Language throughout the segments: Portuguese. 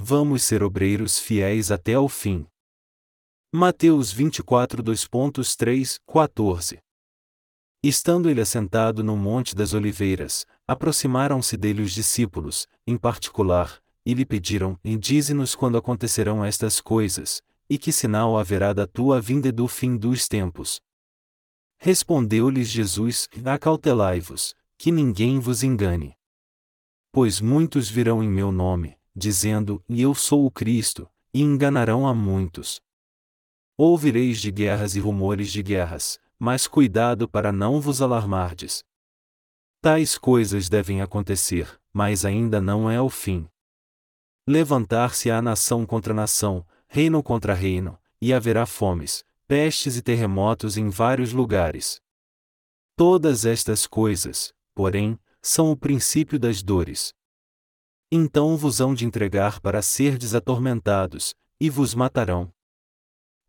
Vamos ser obreiros fiéis até ao fim. Mateus 24 2.3, 14 Estando ele assentado no Monte das Oliveiras, aproximaram-se dele os discípulos, em particular, e lhe pediram: dize-nos quando acontecerão estas coisas, e que sinal haverá da tua vinda e do fim dos tempos. Respondeu-lhes Jesus: Acautelai-vos, que ninguém vos engane. Pois muitos virão em meu nome, dizendo: E eu sou o Cristo, e enganarão a muitos. Ouvireis de guerras e rumores de guerras, mas cuidado para não vos alarmardes. Tais coisas devem acontecer, mas ainda não é o fim. Levantar-se-á nação contra nação, reino contra reino, e haverá fomes, pestes e terremotos em vários lugares. Todas estas coisas, porém, são o princípio das dores. Então vos hão de entregar para serdes atormentados, e vos matarão.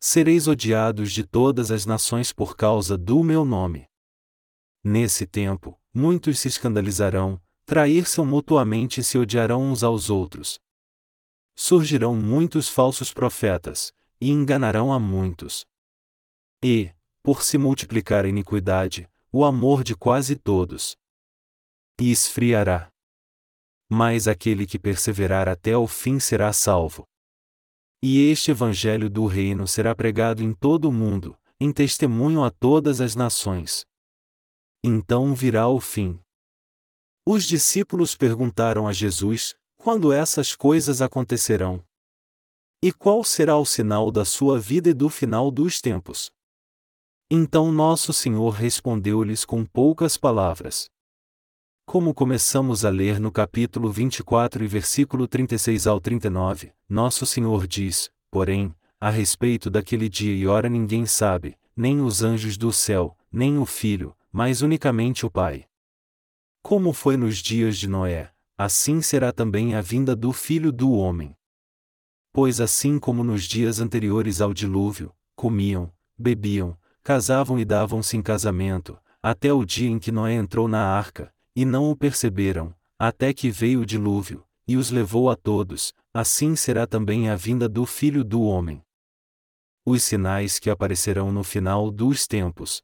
Sereis odiados de todas as nações por causa do meu nome. Nesse tempo, muitos se escandalizarão, trair-se mutuamente e se odiarão uns aos outros. Surgirão muitos falsos profetas, e enganarão a muitos. E, por se multiplicar a iniquidade, o amor de quase todos. E esfriará. Mas aquele que perseverar até o fim será salvo. E este Evangelho do Reino será pregado em todo o mundo, em testemunho a todas as nações. Então virá o fim. Os discípulos perguntaram a Jesus: quando essas coisas acontecerão? E qual será o sinal da sua vida e do final dos tempos? Então Nosso Senhor respondeu-lhes com poucas palavras. Como começamos a ler no capítulo 24 e versículo 36 ao 39, Nosso Senhor diz: Porém, a respeito daquele dia e hora ninguém sabe, nem os anjos do céu, nem o Filho, mas unicamente o Pai. Como foi nos dias de Noé, assim será também a vinda do Filho do Homem. Pois assim como nos dias anteriores ao dilúvio, comiam, bebiam, casavam e davam-se em casamento, até o dia em que Noé entrou na arca, e não o perceberam, até que veio o dilúvio, e os levou a todos, assim será também a vinda do Filho do Homem. Os sinais que aparecerão no final dos tempos.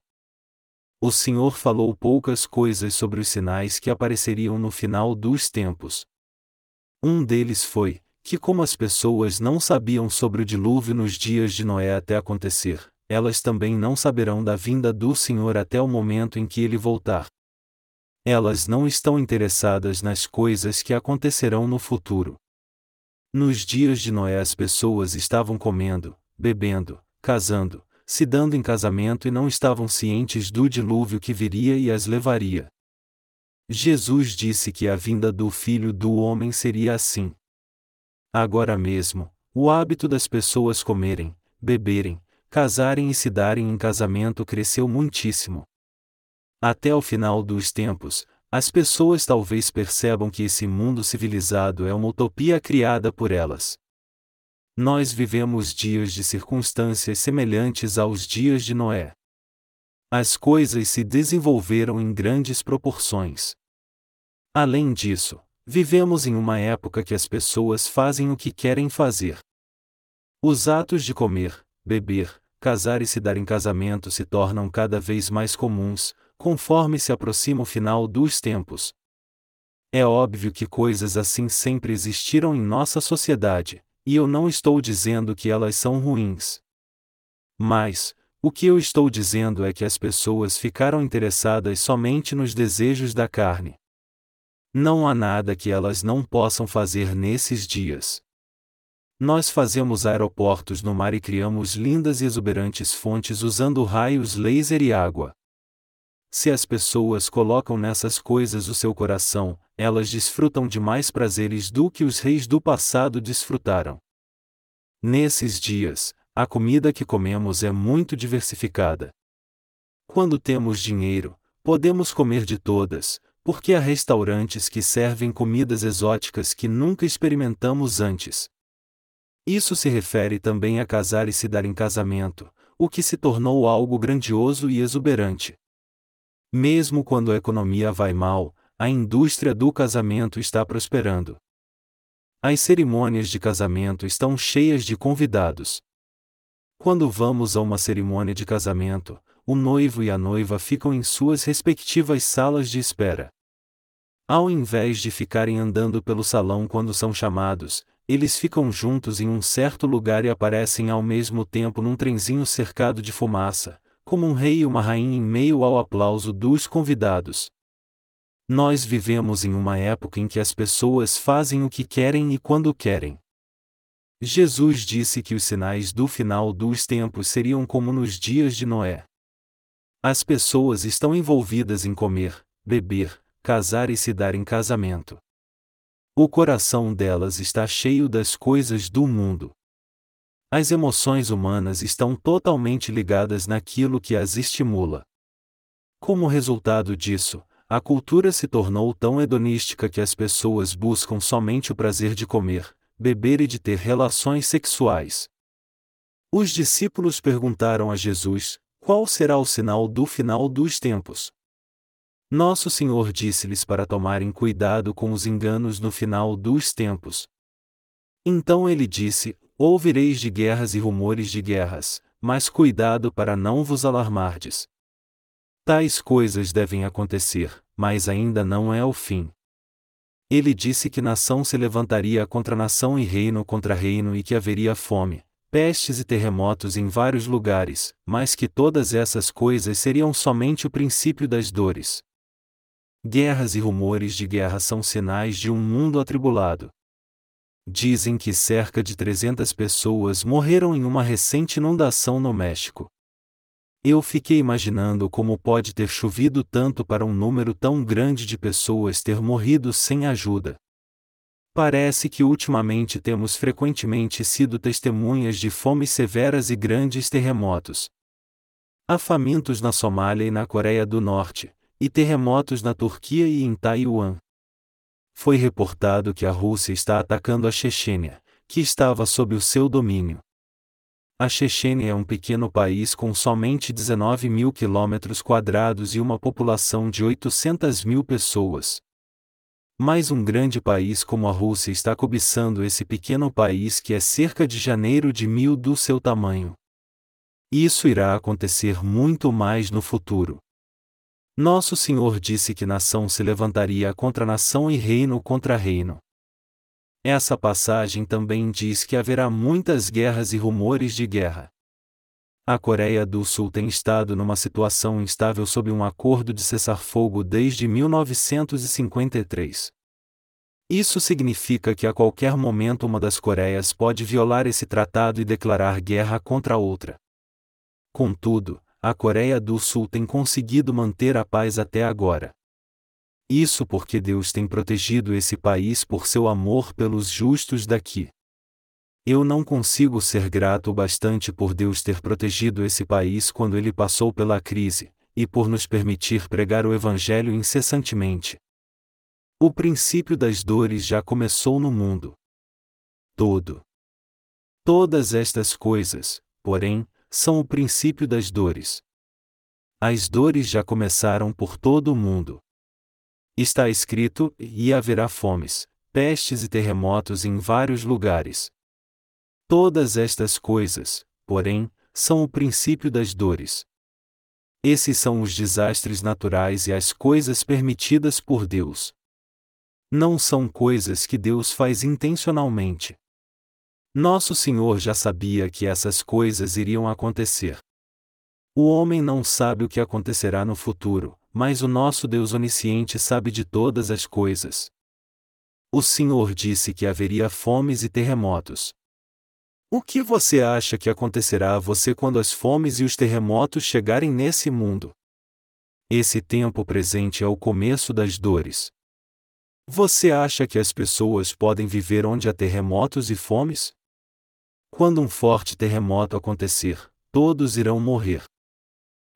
O Senhor falou poucas coisas sobre os sinais que apareceriam no final dos tempos. Um deles foi, que como as pessoas não sabiam sobre o dilúvio nos dias de Noé até acontecer, elas também não saberão da vinda do Senhor até o momento em que ele voltar. Elas não estão interessadas nas coisas que acontecerão no futuro. Nos dias de Noé as pessoas estavam comendo, bebendo, casando, se dando em casamento e não estavam cientes do dilúvio que viria e as levaria. Jesus disse que a vinda do Filho do Homem seria assim. Agora mesmo, o hábito das pessoas comerem, beberem, casarem e se darem em casamento cresceu muitíssimo. Até o final dos tempos, as pessoas talvez percebam que esse mundo civilizado é uma utopia criada por elas. Nós vivemos dias de circunstâncias semelhantes aos dias de Noé. As coisas se desenvolveram em grandes proporções. Além disso, vivemos em uma época que as pessoas fazem o que querem fazer. Os atos de comer, beber, casar e se dar em casamento se tornam cada vez mais comuns, conforme se aproxima o final dos tempos. É óbvio que coisas assim sempre existiram em nossa sociedade, e eu não estou dizendo que elas são ruins. Mas, o que eu estou dizendo é que as pessoas ficaram interessadas somente nos desejos da carne. Não há nada que elas não possam fazer nesses dias. Nós fazemos aeroportos no mar e criamos lindas e exuberantes fontes usando raios laser e água. Se as pessoas colocam nessas coisas o seu coração, elas desfrutam de mais prazeres do que os reis do passado desfrutaram. Nesses dias, a comida que comemos é muito diversificada. Quando temos dinheiro, podemos comer de todas, porque há restaurantes que servem comidas exóticas que nunca experimentamos antes. Isso se refere também a casar e se dar em casamento, o que se tornou algo grandioso e exuberante. Mesmo quando a economia vai mal, a indústria do casamento está prosperando. As cerimônias de casamento estão cheias de convidados. Quando vamos a uma cerimônia de casamento, o noivo e a noiva ficam em suas respectivas salas de espera. Ao invés de ficarem andando pelo salão quando são chamados, eles ficam juntos em um certo lugar e aparecem ao mesmo tempo num trenzinho cercado de fumaça, como um rei e uma rainha em meio ao aplauso dos convidados. Nós vivemos em uma época em que as pessoas fazem o que querem e quando querem. Jesus disse que os sinais do final dos tempos seriam como nos dias de Noé. As pessoas estão envolvidas em comer, beber, casar e se dar em casamento. O coração delas está cheio das coisas do mundo. As emoções humanas estão totalmente ligadas naquilo que as estimula. Como resultado disso, a cultura se tornou tão hedonística que as pessoas buscam somente o prazer de comer, beber e de ter relações sexuais. Os discípulos perguntaram a Jesus: Qual será o sinal do final dos tempos? Nosso Senhor disse-lhes para tomarem cuidado com os enganos no final dos tempos. Então ele disse: Ouvireis de guerras e rumores de guerras, mas cuidado para não vos alarmardes. Tais coisas devem acontecer, mas ainda não é o fim. Ele disse que nação se levantaria contra nação e reino contra reino e que haveria fome, pestes e terremotos em vários lugares, mas que todas essas coisas seriam somente o princípio das dores. Guerras e rumores de guerra são sinais de um mundo atribulado. Dizem que cerca de 300 pessoas morreram em uma recente inundação no México. Eu fiquei imaginando como pode ter chovido tanto para um número tão grande de pessoas ter morrido sem ajuda. Parece que ultimamente temos frequentemente sido testemunhas de fomes severas e grandes terremotos. Há famintos na Somália e na Coreia do Norte, e terremotos na Turquia e em Taiwan. Foi reportado que a Rússia está atacando a Chechênia, que estava sob o seu domínio. A Chechênia é um pequeno país com somente 19 mil quilômetros quadrados e uma população de 800 mil pessoas. Mas um grande país como a Rússia está cobiçando esse pequeno país que é cerca de janeiro de mil do seu tamanho. Isso irá acontecer muito mais no futuro. Nosso Senhor disse que nação se levantaria contra nação e reino contra reino. Essa passagem também diz que haverá muitas guerras e rumores de guerra. A Coreia do Sul tem estado numa situação instável sob um acordo de cessar-fogo desde 1953. Isso significa que a qualquer momento uma das Coreias pode violar esse tratado e declarar guerra contra a outra. Contudo, a Coreia do Sul tem conseguido manter a paz até agora. Isso porque Deus tem protegido esse país por seu amor pelos justos daqui. Eu não consigo ser grato o bastante por Deus ter protegido esse país quando ele passou pela crise, e por nos permitir pregar o Evangelho incessantemente. O princípio das dores já começou no mundo. Todo. Todas estas coisas, porém, são o princípio das dores. As dores já começaram por todo o mundo. Está escrito: e haverá fomes, pestes e terremotos em vários lugares. Todas estas coisas, porém, são o princípio das dores. Esses são os desastres naturais e as coisas permitidas por Deus. Não são coisas que Deus faz intencionalmente. Nosso Senhor já sabia que essas coisas iriam acontecer. O homem não sabe o que acontecerá no futuro, mas o nosso Deus onisciente sabe de todas as coisas. O Senhor disse que haveria fomes e terremotos. O que você acha que acontecerá a você quando as fomes e os terremotos chegarem nesse mundo? Esse tempo presente é o começo das dores. Você acha que as pessoas podem viver onde há terremotos e fomes? Quando um forte terremoto acontecer, todos irão morrer.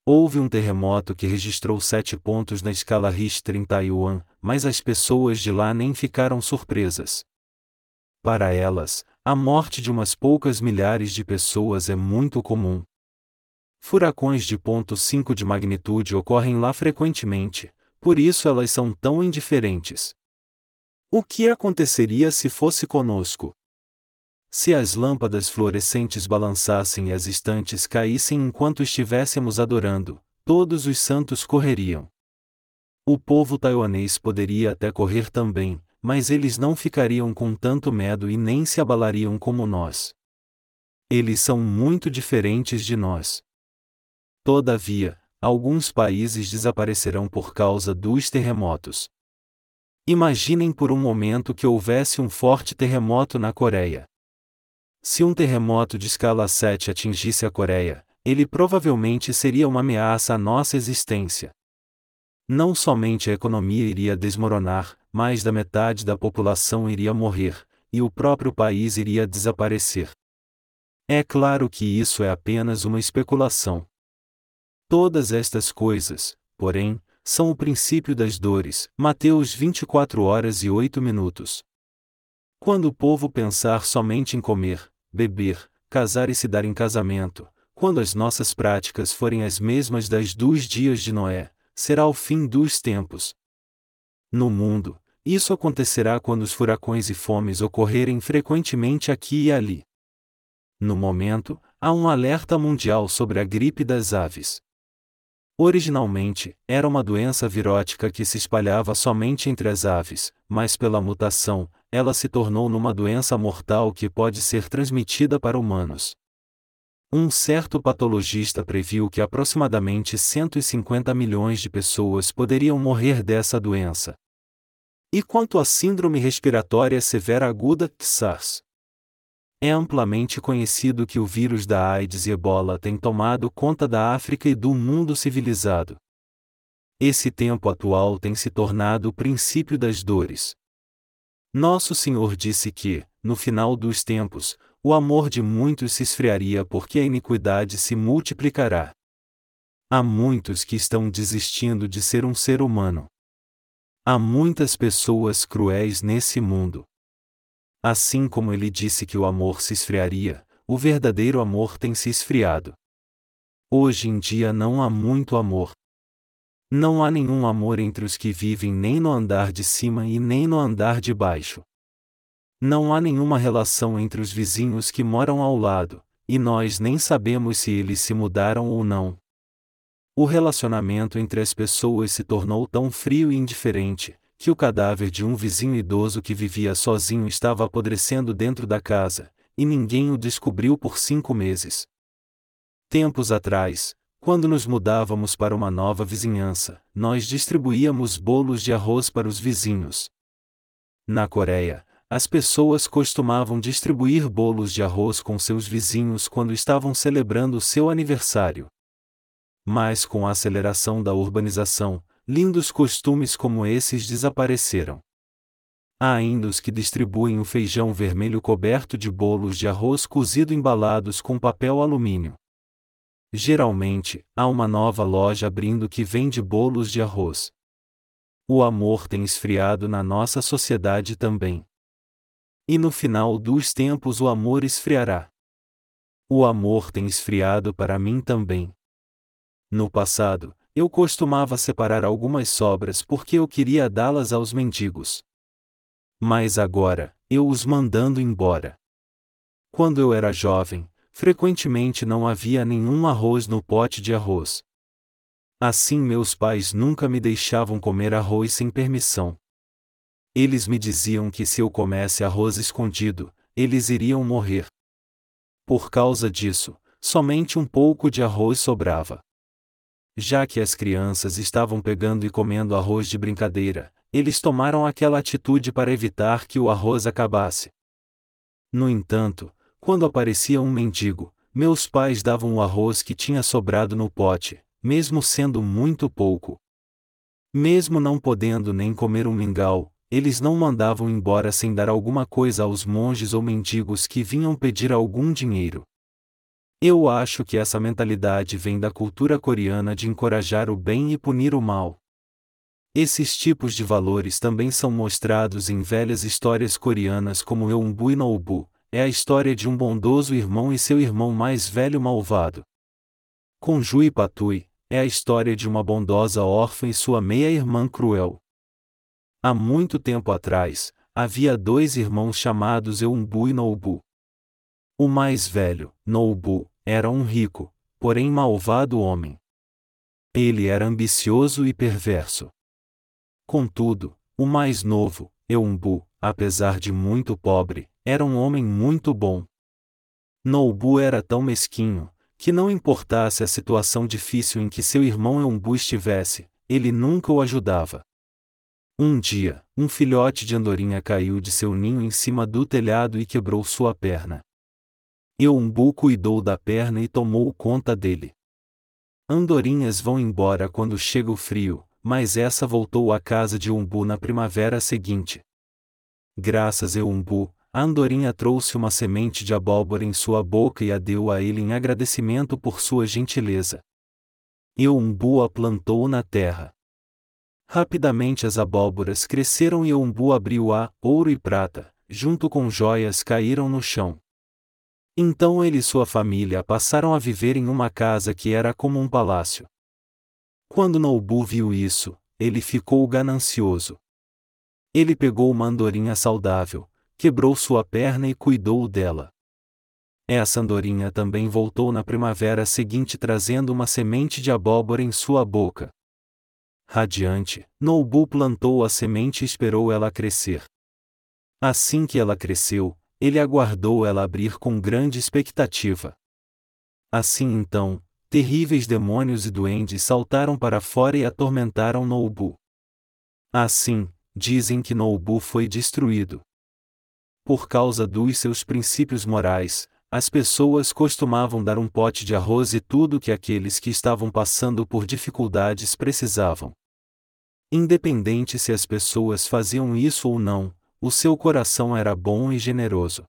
Houve um terremoto que registrou sete pontos na escala Richter em Taiwan, mas as pessoas de lá nem ficaram surpresas. Para elas, a morte de umas poucas milhares de pessoas é muito comum. Furacões de ponto 5 de magnitude ocorrem lá frequentemente, por isso elas são tão indiferentes. O que aconteceria se fosse conosco? Se as lâmpadas fluorescentes balançassem e as estantes caíssem enquanto estivéssemos adorando, todos os santos correriam. O povo taiwanês poderia até correr também, mas eles não ficariam com tanto medo e nem se abalariam como nós. Eles são muito diferentes de nós. Todavia, alguns países desaparecerão por causa dos terremotos. Imaginem por um momento que houvesse um forte terremoto na Coreia. Se um terremoto de escala 7 atingisse a Coreia, ele provavelmente seria uma ameaça à nossa existência. Não somente a economia iria desmoronar, mais da metade da população iria morrer, e o próprio país iria desaparecer. É claro que isso é apenas uma especulação. Todas estas coisas, porém, são o princípio das dores. Mateus 24 horas e 8 minutos. Quando o povo pensar somente em comer, beber, casar e se dar em casamento, quando as nossas práticas forem as mesmas das dos dias de Noé, será o fim dos tempos. No mundo, isso acontecerá quando os furacões e fomes ocorrerem frequentemente aqui e ali. No momento, há um alerta mundial sobre a gripe das aves. Originalmente, era uma doença virótica que se espalhava somente entre as aves, mas pela mutação, ela se tornou numa doença mortal que pode ser transmitida para humanos. Um certo patologista previu que aproximadamente 150 milhões de pessoas poderiam morrer dessa doença. E quanto à Síndrome Respiratória Severa Aguda, SARS? É amplamente conhecido que o vírus da AIDS e ebola tem tomado conta da África e do mundo civilizado. Esse tempo atual tem se tornado o princípio das dores. Nosso Senhor disse que, no final dos tempos, o amor de muitos se esfriaria porque a iniquidade se multiplicará. Há muitos que estão desistindo de ser um ser humano. Há muitas pessoas cruéis nesse mundo. Assim como ele disse que o amor se esfriaria, o verdadeiro amor tem se esfriado. Hoje em dia não há muito amor. Não há nenhum amor entre os que vivem nem no andar de cima e nem no andar de baixo. Não há nenhuma relação entre os vizinhos que moram ao lado, e nós nem sabemos se eles se mudaram ou não. O relacionamento entre as pessoas se tornou tão frio e indiferente, que o cadáver de um vizinho idoso que vivia sozinho estava apodrecendo dentro da casa, e ninguém o descobriu por cinco meses. Tempos atrás, quando nos mudávamos para uma nova vizinhança, nós distribuíamos bolos de arroz para os vizinhos. Na Coreia, as pessoas costumavam distribuir bolos de arroz com seus vizinhos quando estavam celebrando seu aniversário. Mas com a aceleração da urbanização, lindos costumes como esses desapareceram. Há ainda os que distribuem o feijão vermelho coberto de bolos de arroz cozido embalados com papel alumínio. Geralmente, há uma nova loja abrindo que vende bolos de arroz. O amor tem esfriado na nossa sociedade também. E no final dos tempos o amor esfriará. O amor tem esfriado para mim também. No passado, eu costumava separar algumas sobras porque eu queria dá-las aos mendigos. Mas agora, eu os mandando embora. Quando eu era jovem, frequentemente não havia nenhum arroz no pote de arroz. Assim meus pais nunca me deixavam comer arroz sem permissão. Eles me diziam que se eu comesse arroz escondido, eles iriam morrer. Por causa disso, somente um pouco de arroz sobrava. Já que as crianças estavam pegando e comendo arroz de brincadeira, eles tomaram aquela atitude para evitar que o arroz acabasse. No entanto, quando aparecia um mendigo, meus pais davam o arroz que tinha sobrado no pote, mesmo sendo muito pouco. Mesmo não podendo nem comer um mingau, eles não mandavam embora sem dar alguma coisa aos monges ou mendigos que vinham pedir algum dinheiro. Eu acho que essa mentalidade vem da cultura coreana de encorajar o bem e punir o mal. Esses tipos de valores também são mostrados em velhas histórias coreanas como Eunbu e Noubu, é a história de um bondoso irmão e seu irmão mais velho malvado. Conju e Patui, é a história de uma bondosa órfã e sua meia-irmã cruel. Há muito tempo atrás, havia dois irmãos chamados Eumbu e Noubu. O mais velho, Noubu, era um rico, porém malvado homem. Ele era ambicioso e perverso. Contudo, o mais novo, Eumbu, apesar de muito pobre, era um homem muito bom. Noubu era tão mesquinho, que não importasse a situação difícil em que seu irmão Eumbu estivesse, ele nunca o ajudava. Um dia, um filhote de andorinha caiu de seu ninho em cima do telhado e quebrou sua perna. Eumbu cuidou da perna e tomou conta dele. Andorinhas vão embora quando chega o frio, mas essa voltou à casa de Umbu na primavera seguinte. Graças a Umbu, a andorinha trouxe uma semente de abóbora em sua boca e a deu a ele em agradecimento por sua gentileza. E Umbu a plantou na terra. Rapidamente as abóboras cresceram e Umbu abriu-a, ouro e prata, junto com joias caíram no chão. Então ele e sua família passaram a viver em uma casa que era como um palácio. Quando Noubu viu isso, ele ficou ganancioso. Ele pegou uma andorinha saudável, quebrou sua perna e cuidou dela. Essa andorinha também voltou na primavera seguinte trazendo uma semente de abóbora em sua boca. Radiante, Noubu plantou a semente e esperou ela crescer. Assim que ela cresceu, ele aguardou ela abrir com grande expectativa. Assim então, terríveis demônios e duendes saltaram para fora e atormentaram Noubu. Assim, dizem que Noubu foi destruído. Por causa dos seus princípios morais, as pessoas costumavam dar um pote de arroz e tudo que aqueles que estavam passando por dificuldades precisavam. Independente se as pessoas faziam isso ou não, o seu coração era bom e generoso.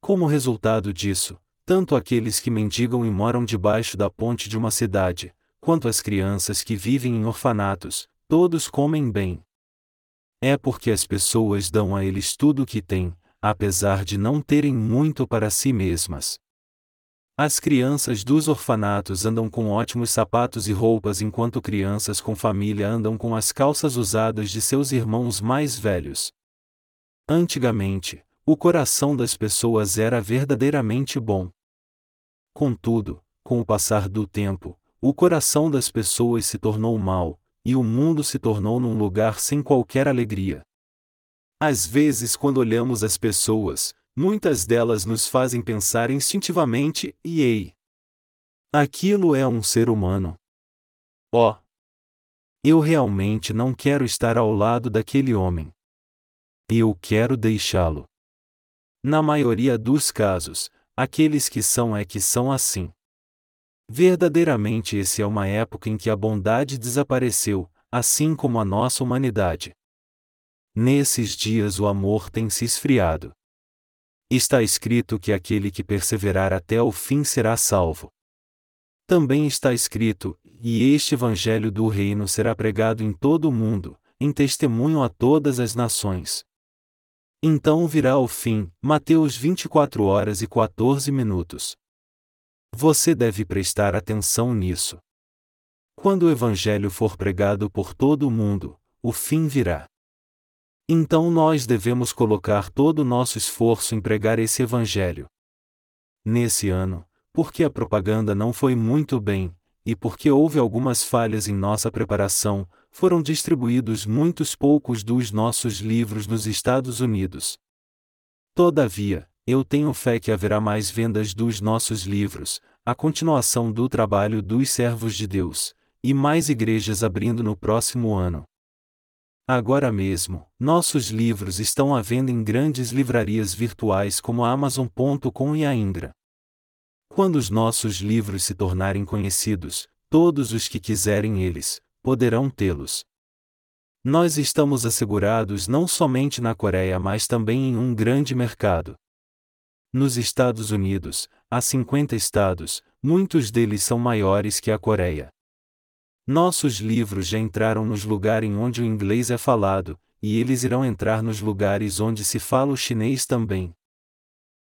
Como resultado disso, tanto aqueles que mendigam e moram debaixo da ponte de uma cidade, quanto as crianças que vivem em orfanatos, todos comem bem. É porque as pessoas dão a eles tudo o que têm, apesar de não terem muito para si mesmas. As crianças dos orfanatos andam com ótimos sapatos e roupas enquanto crianças com família andam com as calças usadas de seus irmãos mais velhos. Antigamente, o coração das pessoas era verdadeiramente bom. Contudo, com o passar do tempo, o coração das pessoas se tornou mau, e o mundo se tornou num lugar sem qualquer alegria. Às vezes, quando olhamos as pessoas, muitas delas nos fazem pensar instintivamente: e ei! Aquilo é um ser humano. Ó! Oh, eu realmente não quero estar ao lado daquele homem. Eu quero deixá-lo. Na maioria dos casos, Aqueles que são é que são assim. Verdadeiramente esse é uma época em que a bondade desapareceu, assim como a nossa humanidade. Nesses dias o amor tem se esfriado. Está escrito que aquele que perseverar até o fim será salvo. Também está escrito: e este Evangelho do Reino será pregado em todo o mundo, em testemunho a todas as nações. Então virá o fim. Mateus 24 horas e 14 minutos. Você deve prestar atenção nisso. Quando o Evangelho for pregado por todo o mundo, o fim virá. Então nós devemos colocar todo o nosso esforço em pregar esse Evangelho. Nesse ano, porque a propaganda não foi muito bem, e porque houve algumas falhas em nossa preparação, foram distribuídos muitos poucos dos nossos livros nos Estados Unidos. Todavia, eu tenho fé que haverá mais vendas dos nossos livros, a continuação do trabalho dos servos de Deus, e mais igrejas abrindo no próximo ano. Agora mesmo, nossos livros estão à venda em grandes livrarias virtuais como a Amazon.com e a Ingra. Quando os nossos livros se tornarem conhecidos, todos os que quiserem eles, poderão tê-los. Nós estamos assegurados não somente na Coreia, mas também em um grande mercado. Nos Estados Unidos, há 50 estados, muitos deles são maiores que a Coreia. Nossos livros já entraram nos lugares onde o inglês é falado, e eles irão entrar nos lugares onde se fala o chinês também.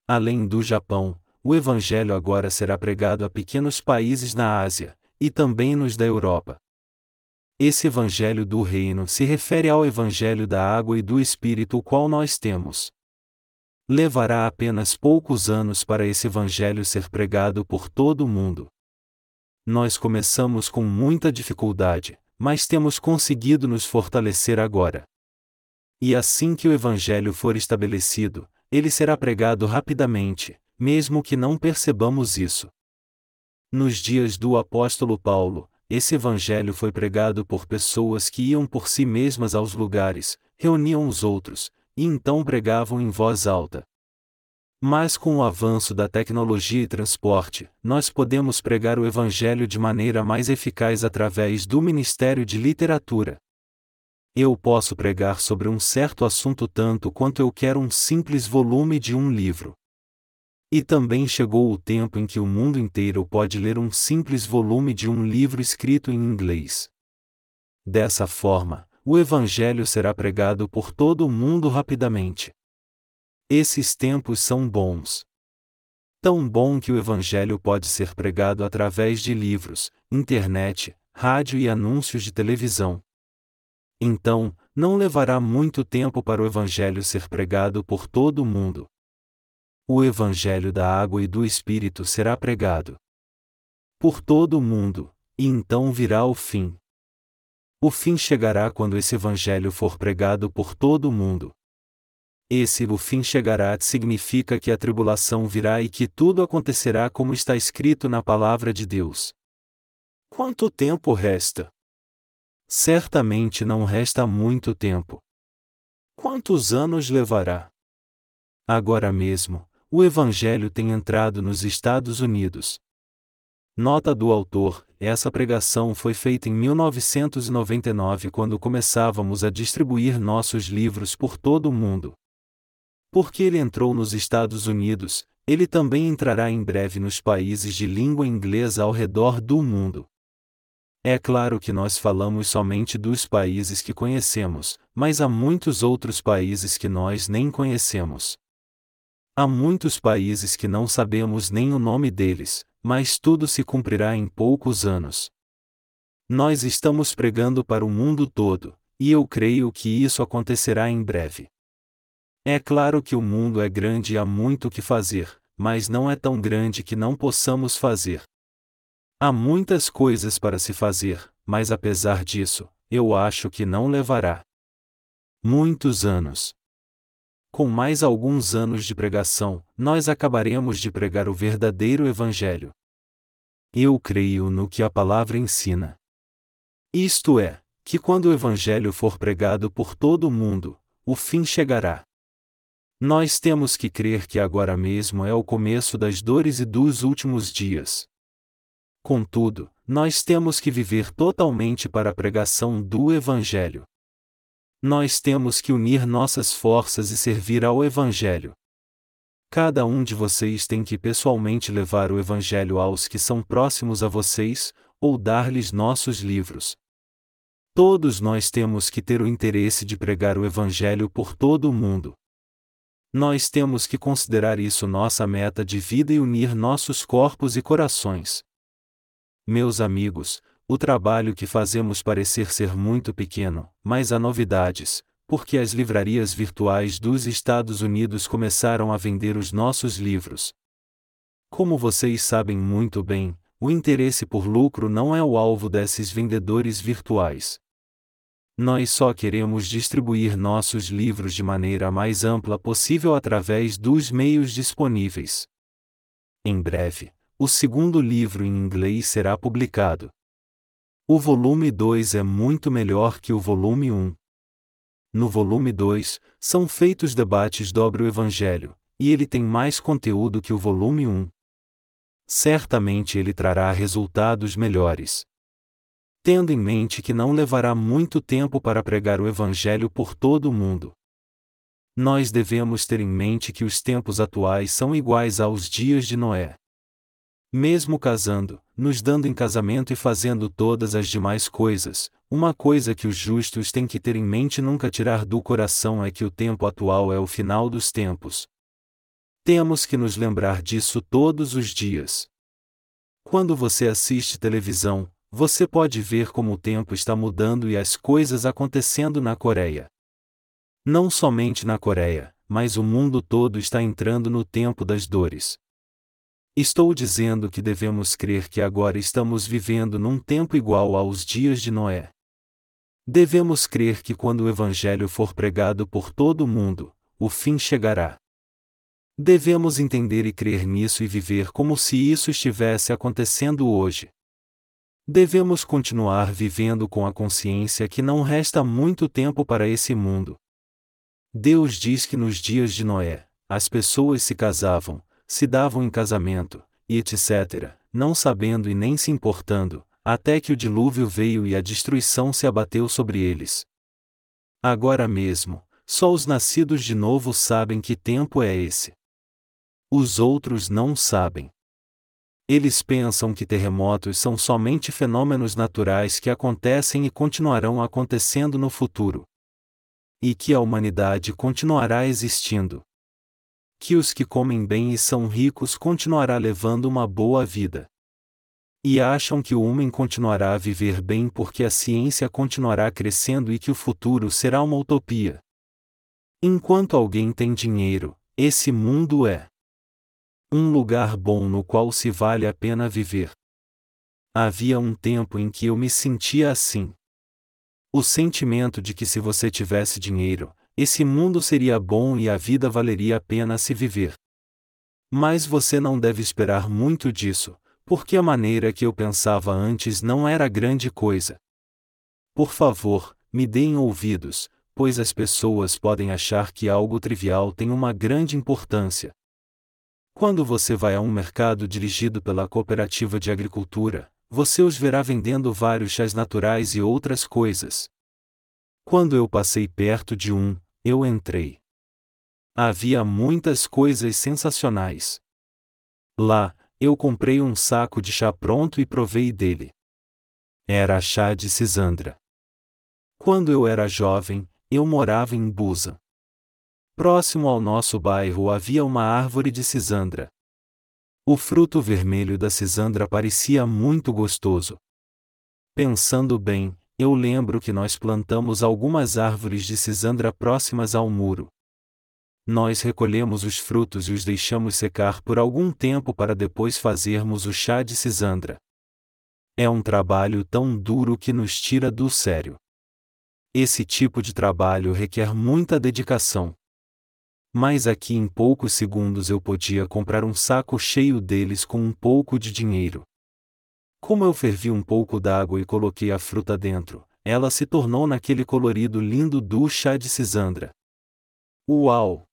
Além do Japão, o Evangelho agora será pregado a pequenos países na Ásia, e também nos da Europa. Esse Evangelho do Reino se refere ao Evangelho da água e do Espírito, o qual nós temos. Levará apenas poucos anos para esse Evangelho ser pregado por todo o mundo. Nós começamos com muita dificuldade, mas temos conseguido nos fortalecer agora. E assim que o Evangelho for estabelecido, ele será pregado rapidamente, mesmo que não percebamos isso. Nos dias do apóstolo Paulo, esse evangelho foi pregado por pessoas que iam por si mesmas aos lugares, reuniam os outros, e então pregavam em voz alta. Mas com o avanço da tecnologia e transporte, nós podemos pregar o Evangelho de maneira mais eficaz através do Ministério de Literatura. Eu posso pregar sobre um certo assunto tanto quanto eu quero um simples volume de um livro. E também chegou o tempo em que o mundo inteiro pode ler um simples volume de um livro escrito em inglês. Dessa forma, o Evangelho será pregado por todo o mundo rapidamente. Esses tempos são bons. Tão bom que o Evangelho pode ser pregado através de livros, internet, rádio e anúncios de televisão. Então, não levará muito tempo para o Evangelho ser pregado por todo o mundo o Evangelho da água e do Espírito será pregado por todo o mundo, e então virá o fim. O fim chegará quando esse Evangelho for pregado por todo o mundo. Esse o fim chegará significa que a tribulação virá e que tudo acontecerá como está escrito na palavra de Deus. Quanto tempo resta? Certamente não resta muito tempo. Quantos anos levará? Agora mesmo, o Evangelho tem entrado nos Estados Unidos. Nota do autor: essa pregação foi feita em 1999 quando começávamos a distribuir nossos livros por todo o mundo. Porque ele entrou nos Estados Unidos, ele também entrará em breve nos países de língua inglesa ao redor do mundo. É claro que nós falamos somente dos países que conhecemos, mas há muitos outros países que nós nem conhecemos. Há muitos países que não sabemos nem o nome deles, mas tudo se cumprirá em poucos anos. Nós estamos pregando para o mundo todo, e eu creio que isso acontecerá em breve. É claro que o mundo é grande e há muito o que fazer, mas não é tão grande que não possamos fazer. Há muitas coisas para se fazer, mas apesar disso, eu acho que não levará muitos anos com mais alguns anos de pregação, nós acabaremos de pregar o verdadeiro Evangelho. Eu creio no que a palavra ensina. Isto é, que quando o Evangelho for pregado por todo o mundo, o fim chegará. Nós temos que crer que agora mesmo é o começo das dores e dos últimos dias. Contudo, nós temos que viver totalmente para a pregação do Evangelho nós temos que unir nossas forças e servir ao Evangelho. Cada um de vocês tem que pessoalmente levar o Evangelho aos que são próximos a vocês, ou dar-lhes nossos livros. Todos nós temos que ter o interesse de pregar o Evangelho por todo o mundo. Nós temos que considerar isso nossa meta de vida e unir nossos corpos e corações. Meus amigos, o trabalho que fazemos parecer ser muito pequeno, mas há novidades, porque as livrarias virtuais dos Estados Unidos começaram a vender os nossos livros. Como vocês sabem muito bem, o interesse por lucro não é o alvo desses vendedores virtuais. Nós só queremos distribuir nossos livros de maneira mais ampla possível através dos meios disponíveis. Em breve, o segundo livro em inglês será publicado. O volume 2 é muito melhor que o volume 1. No volume 2, são feitos debates sobre o Evangelho, e ele tem mais conteúdo que o volume 1. Certamente ele trará resultados melhores. Tendo em mente que não levará muito tempo para pregar o Evangelho por todo o mundo. Nós devemos ter em mente que os tempos atuais são iguais aos dias de Noé. Mesmo casando, nos dando em casamento e fazendo todas as demais coisas, uma coisa que os justos têm que ter em mente nunca tirar do coração é que o tempo atual é o final dos tempos. Temos que nos lembrar disso todos os dias. Quando você assiste televisão, você pode ver como o tempo está mudando e as coisas acontecendo na Coreia. Não somente na Coreia, mas o mundo todo está entrando no tempo das dores. Estou dizendo que devemos crer que agora estamos vivendo num tempo igual aos dias de Noé. Devemos crer que quando o Evangelho for pregado por todo o mundo, o fim chegará. Devemos entender e crer nisso e viver como se isso estivesse acontecendo hoje. Devemos continuar vivendo com a consciência que não resta muito tempo para esse mundo. Deus diz que nos dias de Noé, as pessoas se casavam, se davam em casamento, e etc., não sabendo e nem se importando, até que o dilúvio veio e a destruição se abateu sobre eles. Agora mesmo, só os nascidos de novo sabem que tempo é esse. Os outros não sabem. Eles pensam que terremotos são somente fenômenos naturais que acontecem e continuarão acontecendo no futuro. E que a humanidade continuará existindo. Que os que comem bem e são ricos continuará levando uma boa vida. E acham que o homem continuará a viver bem porque a ciência continuará crescendo e que o futuro será uma utopia. Enquanto alguém tem dinheiro, esse mundo é um lugar bom no qual se vale a pena viver. Havia um tempo em que eu me sentia assim. O sentimento de que se você tivesse dinheiro, esse mundo seria bom e a vida valeria a pena se viver. Mas você não deve esperar muito disso, porque a maneira que eu pensava antes não era grande coisa. Por favor, me deem ouvidos, pois as pessoas podem achar que algo trivial tem uma grande importância. Quando você vai a um mercado dirigido pela cooperativa de agricultura, você os verá vendendo vários chás naturais e outras coisas. Quando eu passei perto de um, eu entrei. Havia muitas coisas sensacionais. Lá, eu comprei um saco de chá pronto e provei dele. Era chá de cisandra. Quando eu era jovem, eu morava em Busa. Próximo ao nosso bairro havia uma árvore de cisandra. O fruto vermelho da cisandra parecia muito gostoso. Pensando bem, eu lembro que nós plantamos algumas árvores de cisandra próximas ao muro. Nós recolhemos os frutos e os deixamos secar por algum tempo para depois fazermos o chá de cisandra. É um trabalho tão duro que nos tira do sério. Esse tipo de trabalho requer muita dedicação. Mas aqui em poucos segundos eu podia comprar um saco cheio deles com um pouco de dinheiro. Como eu fervi um pouco d'água e coloquei a fruta dentro, ela se tornou naquele colorido lindo do chá de cisandra. Uau!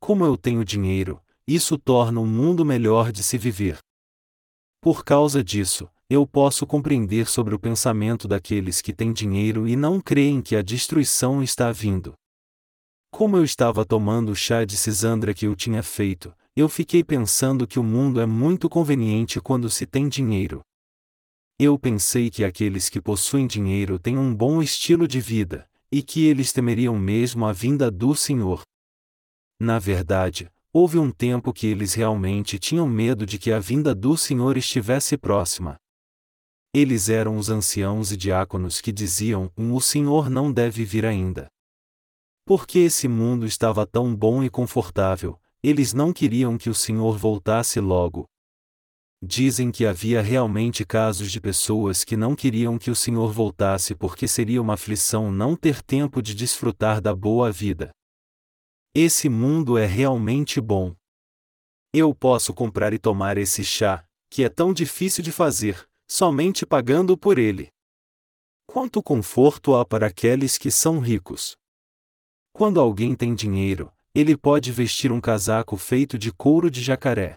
Como eu tenho dinheiro, isso torna um mundo melhor de se viver. Por causa disso, eu posso compreender sobre o pensamento daqueles que têm dinheiro e não creem que a destruição está vindo. Como eu estava tomando o chá de cisandra que eu tinha feito, eu fiquei pensando que o mundo é muito conveniente quando se tem dinheiro. Eu pensei que aqueles que possuem dinheiro têm um bom estilo de vida, e que eles temeriam mesmo a vinda do Senhor. Na verdade, houve um tempo que eles realmente tinham medo de que a vinda do Senhor estivesse próxima. Eles eram os anciãos e diáconos que diziam: O Senhor não deve vir ainda. Porque esse mundo estava tão bom e confortável, eles não queriam que o Senhor voltasse logo. Dizem que havia realmente casos de pessoas que não queriam que o Senhor voltasse porque seria uma aflição não ter tempo de desfrutar da boa vida. Esse mundo é realmente bom. Eu posso comprar e tomar esse chá, que é tão difícil de fazer, somente pagando por ele. Quanto conforto há para aqueles que são ricos? Quando alguém tem dinheiro, ele pode vestir um casaco feito de couro de jacaré.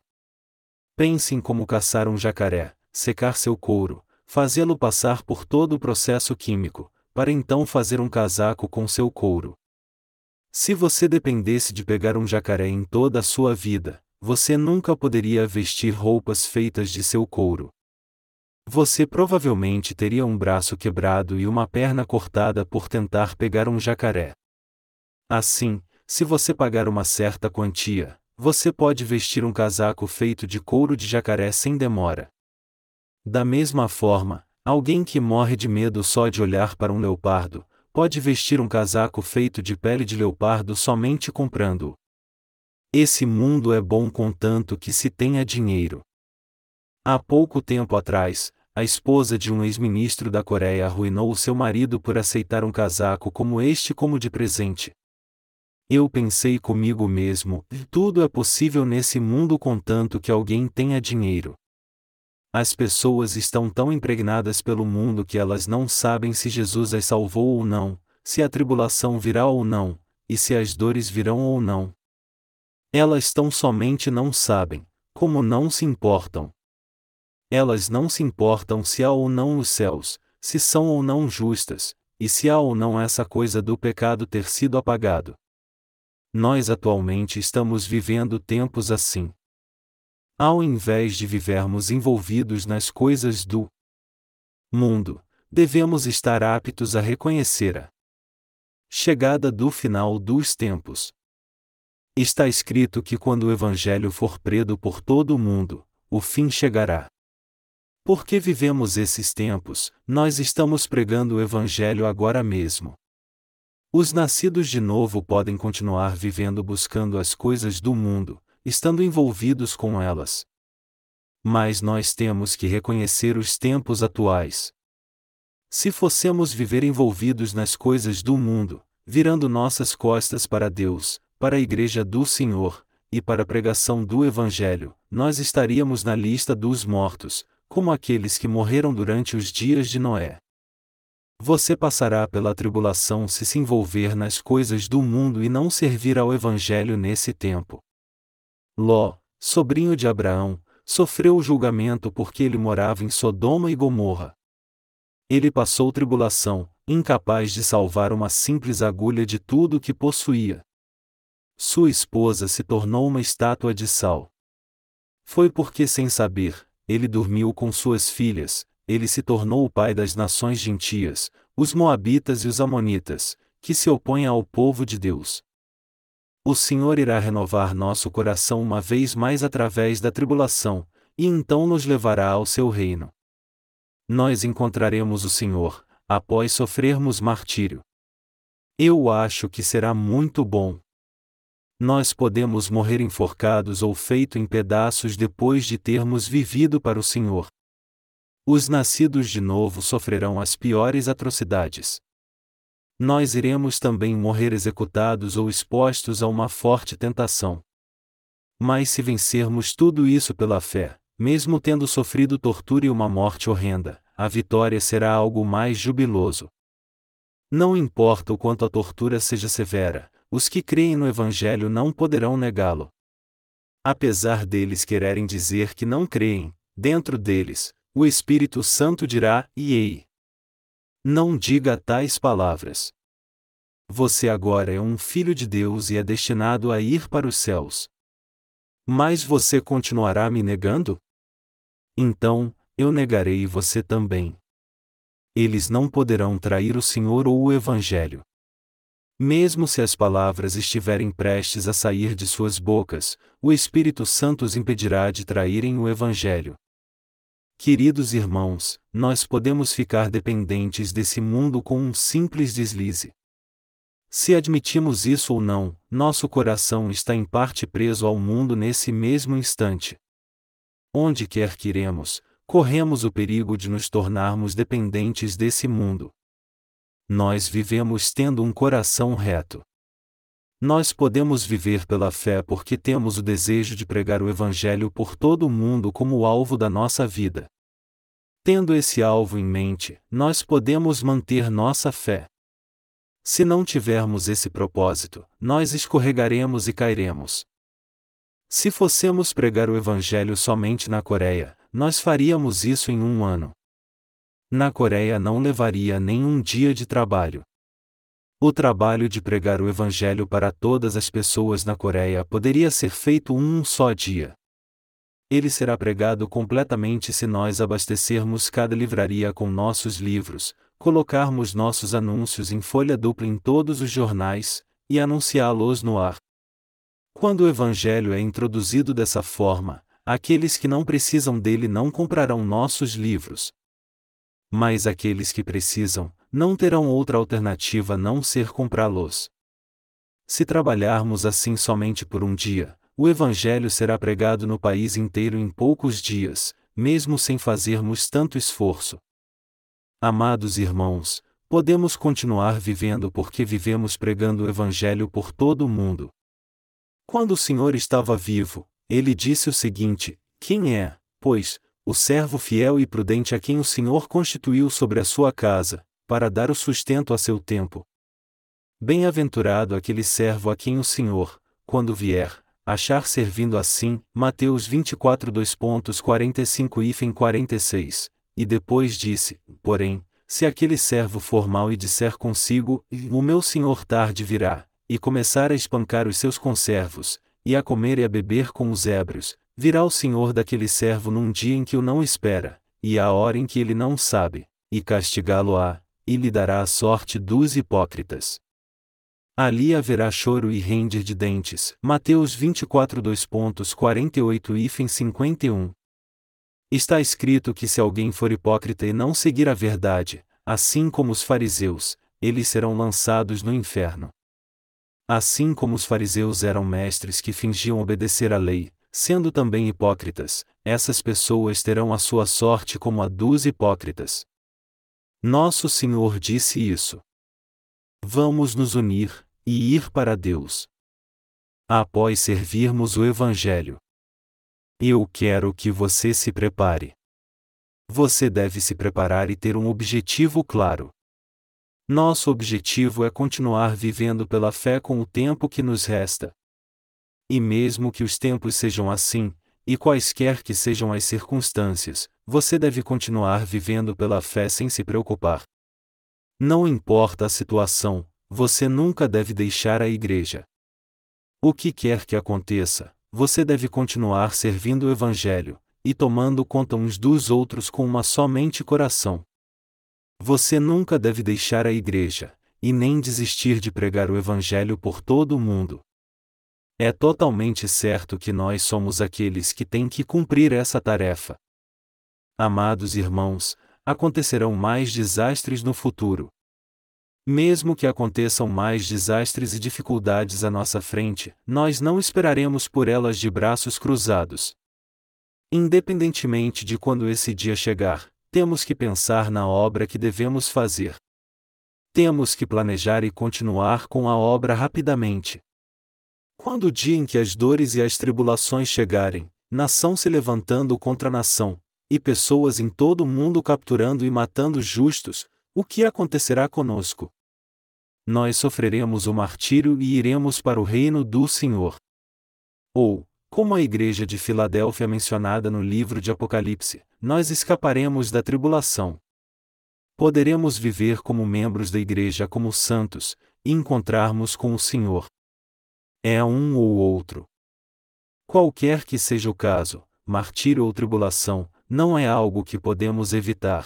Pense em como caçar um jacaré, secar seu couro, fazê-lo passar por todo o processo químico, para então fazer um casaco com seu couro. Se você dependesse de pegar um jacaré em toda a sua vida, você nunca poderia vestir roupas feitas de seu couro. Você provavelmente teria um braço quebrado e uma perna cortada por tentar pegar um jacaré. Assim, se você pagar uma certa quantia, você pode vestir um casaco feito de couro de jacaré sem demora. Da mesma forma, Alguém que morre de medo só de olhar para um leopardo, pode vestir um casaco feito de pele de leopardo somente comprando-o. Esse mundo é bom contanto que se tenha dinheiro. Há pouco tempo atrás, a esposa de um ex-ministro da Coreia arruinou seu marido por aceitar um casaco como este como de presente. Eu pensei comigo mesmo: tudo é possível nesse mundo contanto que alguém tenha dinheiro. As pessoas estão tão impregnadas pelo mundo que elas não sabem se Jesus as salvou ou não, se a tribulação virá ou não, e se as dores virão ou não. Elas tão somente não sabem, como não se importam. Elas não se importam se há ou não os céus, se são ou não justas, e se há ou não essa coisa do pecado ter sido apagado. Nós atualmente estamos vivendo tempos assim. Ao invés de vivermos envolvidos nas coisas do mundo, devemos estar aptos a reconhecer a chegada do final dos tempos. Está escrito que quando o Evangelho for predo por todo o mundo, o fim chegará. Porque vivemos esses tempos, nós estamos pregando o Evangelho agora mesmo. Os nascidos de novo podem continuar vivendo buscando as coisas do mundo, estando envolvidos com elas. Mas nós temos que reconhecer os tempos atuais. Se fossemos viver envolvidos nas coisas do mundo, virando nossas costas para Deus, para a Igreja do Senhor, e para a pregação do Evangelho, nós estaríamos na lista dos mortos, como aqueles que morreram durante os dias de Noé. Você passará pela tribulação se se envolver nas coisas do mundo e não servir ao Evangelho nesse tempo. Ló, sobrinho de Abraão, sofreu o julgamento porque ele morava em Sodoma e Gomorra. Ele passou tribulação, incapaz de salvar uma simples agulha de tudo que possuía. Sua esposa se tornou uma estátua de sal. Foi porque, sem saber, ele dormiu com suas filhas, ele se tornou o pai das nações gentias, os Moabitas e os Amonitas, que se opõem ao povo de Deus. O Senhor irá renovar nosso coração uma vez mais através da tribulação, e então nos levará ao seu reino. Nós encontraremos o Senhor, após sofrermos martírio. Eu acho que será muito bom nós podemos morrer enforcados ou feito em pedaços depois de termos vivido para o Senhor. Os nascidos de novo sofrerão as piores atrocidades. Nós iremos também morrer executados ou expostos a uma forte tentação. Mas se vencermos tudo isso pela fé, mesmo tendo sofrido tortura e uma morte horrenda, a vitória será algo mais jubiloso. Não importa o quanto a tortura seja severa, os que creem no Evangelho não poderão negá-lo. Apesar deles quererem dizer que não creem, dentro deles, o Espírito Santo dirá: e ei. Não diga tais palavras. Você agora é um filho de Deus e é destinado a ir para os céus. Mas você continuará me negando? Então, eu negarei você também. Eles não poderão trair o Senhor ou o Evangelho. Mesmo se as palavras estiverem prestes a sair de suas bocas, o Espírito Santo os impedirá de traírem o Evangelho. Queridos irmãos, nós podemos ficar dependentes desse mundo com um simples deslize. Se admitimos isso ou não, nosso coração está em parte preso ao mundo nesse mesmo instante. Onde quer que iremos, corremos o perigo de nos tornarmos dependentes desse mundo nós vivemos tendo um coração reto. Nós podemos viver pela fé porque temos o desejo de pregar o Evangelho por todo o mundo como o alvo da nossa vida. Tendo esse alvo em mente, nós podemos manter nossa fé. Se não tivermos esse propósito, nós escorregaremos e cairemos. Se fossemos pregar o Evangelho somente na Coreia, nós faríamos isso em um ano na Coreia não levaria nem um dia de trabalho. O trabalho de pregar o Evangelho para todas as pessoas na Coreia poderia ser feito um só dia. Ele será pregado completamente se nós abastecermos cada livraria com nossos livros, colocarmos nossos anúncios em folha dupla em todos os jornais, e anunciá-los no ar. Quando o Evangelho é introduzido dessa forma, aqueles que não precisam dele não comprarão nossos livros, Mas aqueles que precisam, não terão outra alternativa a não ser comprá-los. Se trabalharmos assim somente por um dia, o Evangelho será pregado no país inteiro em poucos dias, mesmo sem fazermos tanto esforço. Amados irmãos, podemos continuar vivendo porque vivemos pregando o Evangelho por todo o mundo. Quando o Senhor estava vivo, ele disse o seguinte: Quem é, pois, o servo fiel e prudente a quem o Senhor constituiu sobre a sua casa, para dar o sustento a seu tempo? Bem-aventurado aquele servo a quem o Senhor, quando vier, achar servindo assim, Mateus 24 2.45 e 46, e depois disse, porém, se aquele servo for mau e disser consigo, o meu senhor tarde virá, e começar a espancar os seus conservos, e a comer e a beber com os ébrios, virá o senhor daquele servo num dia em que o não espera, e à hora em que ele não sabe, e castigá-lo-á, e lhe dará a sorte dos hipócritas. Ali haverá choro e render de dentes. Mateus 24 2.48 e 51. Está escrito que se alguém for hipócrita e não seguir a verdade, assim como os fariseus, eles serão lançados no inferno. Assim como os fariseus eram mestres que fingiam obedecer à lei, sendo também hipócritas, essas pessoas terão a sua sorte como a dos hipócritas. Nosso Senhor disse isso. Vamos nos unir, e ir para Deus. Após servirmos o Evangelho. Eu quero que você se prepare. Você deve se preparar e ter um objetivo claro. Nosso objetivo é continuar vivendo pela fé com o tempo que nos resta. E mesmo que os tempos sejam assim, e quaisquer que sejam as circunstâncias, você deve continuar vivendo pela fé sem se preocupar. Não importa a situação, você nunca deve deixar a igreja. O que quer que aconteça, você deve continuar servindo o Evangelho, e tomando conta uns dos outros com uma somente coração. Você nunca deve deixar a igreja, e nem desistir de pregar o Evangelho por todo o mundo. É totalmente certo que nós somos aqueles que têm que cumprir essa tarefa. Amados irmãos, acontecerão mais desastres no futuro, mesmo que aconteçam mais desastres e dificuldades à nossa frente, nós não esperaremos por elas de braços cruzados. Independentemente de quando esse dia chegar, temos que pensar na obra que devemos fazer. Temos que planejar e continuar com a obra rapidamente. Quando o dia em que as dores e as tribulações chegarem, nação se levantando contra nação, e pessoas em todo o mundo capturando e matando justos, o que acontecerá conosco? Nós sofreremos o martírio e iremos para o reino do Senhor. Ou, como a igreja de Filadélfia mencionada no livro de Apocalipse, nós escaparemos da tribulação. Poderemos viver como membros da igreja como santos, e encontrarmos com o Senhor. É um ou outro. Qualquer que seja o caso, martírio ou tribulação, não é algo que podemos evitar.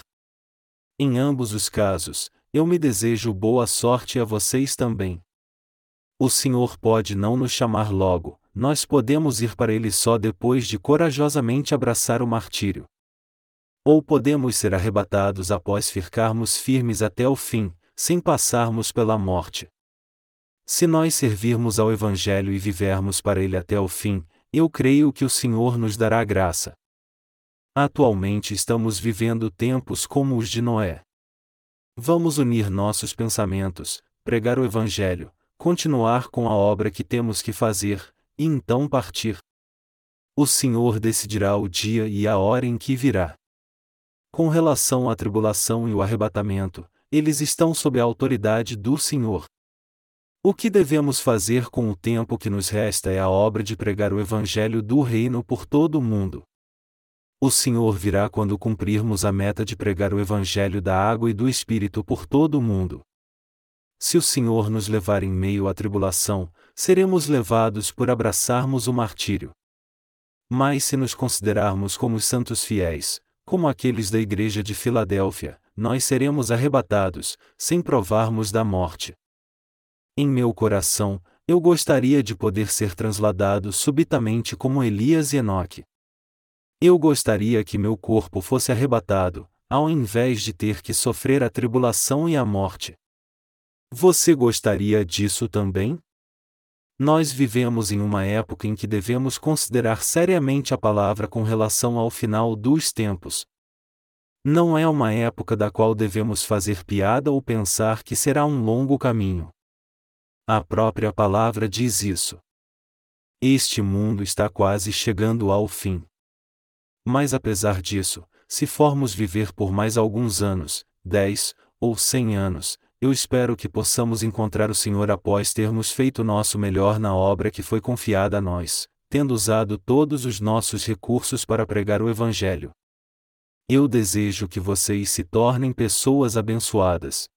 Em ambos os casos, eu me desejo boa sorte a vocês também. O Senhor pode não nos chamar logo, nós podemos ir para Ele só depois de corajosamente abraçar o martírio. Ou podemos ser arrebatados após ficarmos firmes até o fim, sem passarmos pela morte. Se nós servirmos ao Evangelho e vivermos para Ele até o fim, eu creio que o Senhor nos dará graça. Atualmente estamos vivendo tempos como os de Noé. Vamos unir nossos pensamentos, pregar o Evangelho, continuar com a obra que temos que fazer, e então partir. O Senhor decidirá o dia e a hora em que virá. Com relação à tribulação e o arrebatamento, eles estão sob a autoridade do Senhor. O que devemos fazer com o tempo que nos resta é a obra de pregar o Evangelho do Reino por todo o mundo. O Senhor virá quando cumprirmos a meta de pregar o Evangelho da água e do Espírito por todo o mundo. Se o Senhor nos levar em meio à tribulação, seremos levados por abraçarmos o martírio. Mas se nos considerarmos como os santos fiéis, como aqueles da igreja de Filadélfia, nós seremos arrebatados, sem provarmos da morte. Em meu coração, eu gostaria de poder ser transladado subitamente como Elias e Enoque. Eu gostaria que meu corpo fosse arrebatado, ao invés de ter que sofrer a tribulação e a morte. Você gostaria disso também? Nós vivemos em uma época em que devemos considerar seriamente a palavra com relação ao final dos tempos. Não é uma época da qual devemos fazer piada ou pensar que será um longo caminho. A própria palavra diz isso. Este mundo está quase chegando ao fim. Mas apesar disso, se formos viver por mais alguns anos, dez ou cem anos, eu espero que possamos encontrar o Senhor após termos feito nosso melhor na obra que foi confiada a nós, tendo usado todos os nossos recursos para pregar o Evangelho. Eu desejo que vocês se tornem pessoas abençoadas.